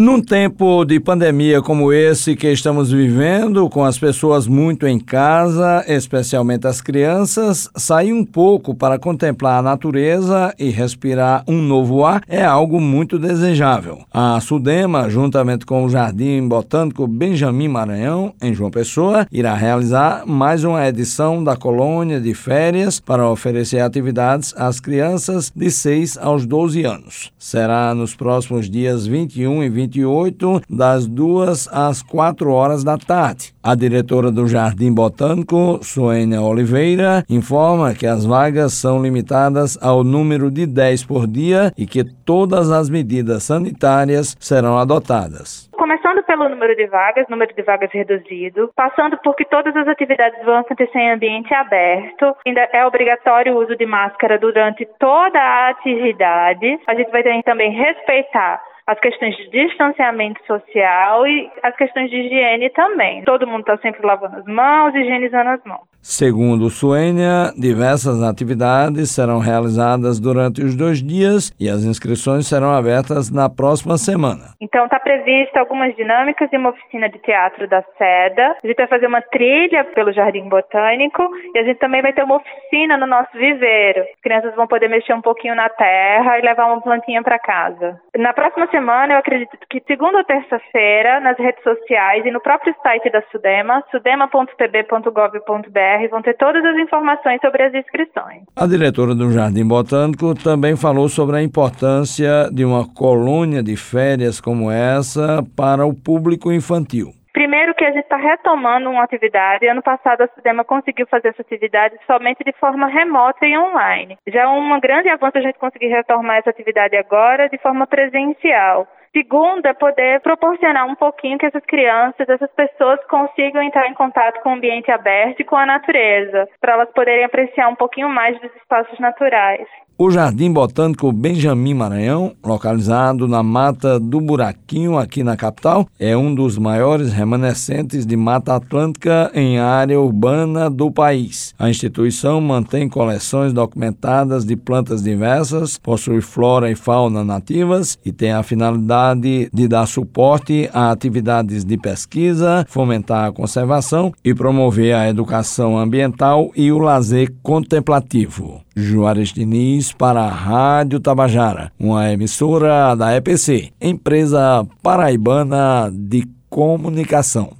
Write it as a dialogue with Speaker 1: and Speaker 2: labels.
Speaker 1: Num tempo de pandemia como esse que estamos vivendo, com as pessoas muito em casa, especialmente as crianças, sair um pouco para contemplar a natureza e respirar um novo ar é algo muito desejável. A Sudema, juntamente com o Jardim Botânico Benjamin Maranhão, em João Pessoa, irá realizar mais uma edição da colônia de férias para oferecer atividades às crianças de 6 aos 12 anos. Será nos próximos dias 21 e 22 28, das 2 às 4 horas da tarde. A diretora do Jardim Botânico, Suênia Oliveira, informa que as vagas são limitadas ao número de 10 por dia e que todas as medidas sanitárias serão adotadas
Speaker 2: começando pelo número de vagas, número de vagas reduzido, passando por que todas as atividades vão acontecer em ambiente aberto, ainda é obrigatório o uso de máscara durante toda a atividade. A gente vai também respeitar as questões de distanciamento social e as questões de higiene também. Todo mundo está sempre lavando as mãos, higienizando as mãos.
Speaker 1: Segundo Suênia, diversas atividades serão realizadas durante os dois dias e as inscrições serão abertas na próxima semana.
Speaker 2: Então está prevista algumas dinâmicas e uma oficina de teatro da SEDA. A gente vai fazer uma trilha pelo Jardim Botânico e a gente também vai ter uma oficina no nosso viveiro. As crianças vão poder mexer um pouquinho na terra e levar uma plantinha para casa. Na próxima semana, eu acredito que segunda ou terça-feira, nas redes sociais e no próprio site da Sudema, sudema.pb.gov.br vão ter todas as informações sobre as inscrições.
Speaker 1: A diretora do Jardim Botânico também falou sobre a importância de uma colônia de férias como essa para o público infantil.
Speaker 2: Primeiro que a gente está retomando uma atividade. Ano passado a Sudema conseguiu fazer essa atividade somente de forma remota e online. Já é um grande avanço a gente conseguir retomar essa atividade agora de forma presencial. Segundo, é poder proporcionar um pouquinho que essas crianças, essas pessoas consigam entrar em contato com o ambiente aberto e com a natureza, para elas poderem apreciar um pouquinho mais dos espaços naturais.
Speaker 1: O Jardim Botânico Benjamin Maranhão, localizado na Mata do Buraquinho, aqui na capital, é um dos maiores remanescentes de Mata Atlântica em área urbana do país. A instituição mantém coleções documentadas de plantas diversas, possui flora e fauna nativas e tem a finalidade de dar suporte a atividades de pesquisa, fomentar a conservação e promover a educação ambiental e o lazer contemplativo. Juarez Diniz para a Rádio Tabajara, uma emissora da EPC, empresa paraibana de comunicação.